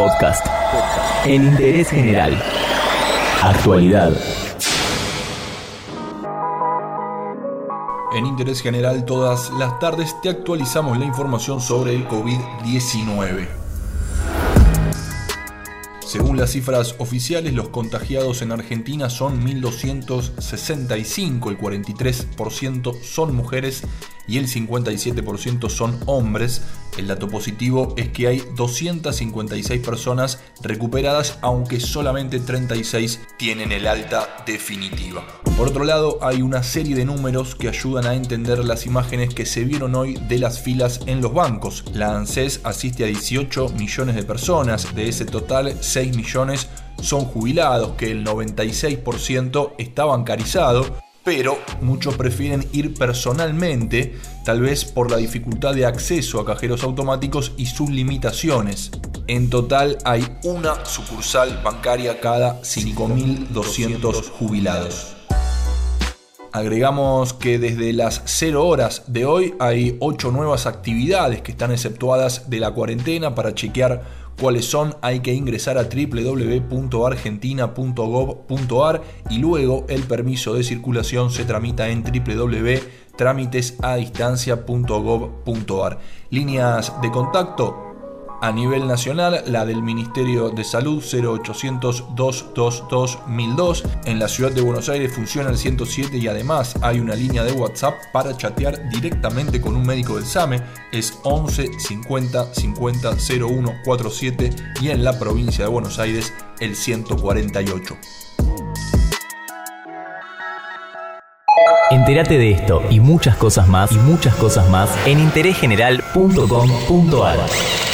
Podcast. En interés general. Actualidad. En Interés General todas las tardes te actualizamos la información sobre el COVID-19. Según las cifras oficiales, los contagiados en Argentina son 1.265, el 43% son mujeres y el 57% son hombres. El dato positivo es que hay 256 personas recuperadas, aunque solamente 36 tienen el alta definitiva. Por otro lado, hay una serie de números que ayudan a entender las imágenes que se vieron hoy de las filas en los bancos. La ANSES asiste a 18 millones de personas, de ese total 6 millones son jubilados, que el 96% está bancarizado pero muchos prefieren ir personalmente, tal vez por la dificultad de acceso a cajeros automáticos y sus limitaciones. En total hay una sucursal bancaria cada 5.200 jubilados. Agregamos que desde las 0 horas de hoy hay 8 nuevas actividades que están exceptuadas de la cuarentena para chequear cuáles son, hay que ingresar a www.argentina.gov.ar y luego el permiso de circulación se tramita en www.trámitesadistancia.gov.ar. Líneas de contacto a nivel nacional, la del Ministerio de Salud 0800 222 1002. En la ciudad de Buenos Aires funciona el 107 y además hay una línea de WhatsApp para chatear directamente con un médico del SAME. Es 11 50 50 01 47 y en la provincia de Buenos Aires el 148. Entérate de esto y muchas cosas más y muchas cosas más en interésgeneral.com.ar.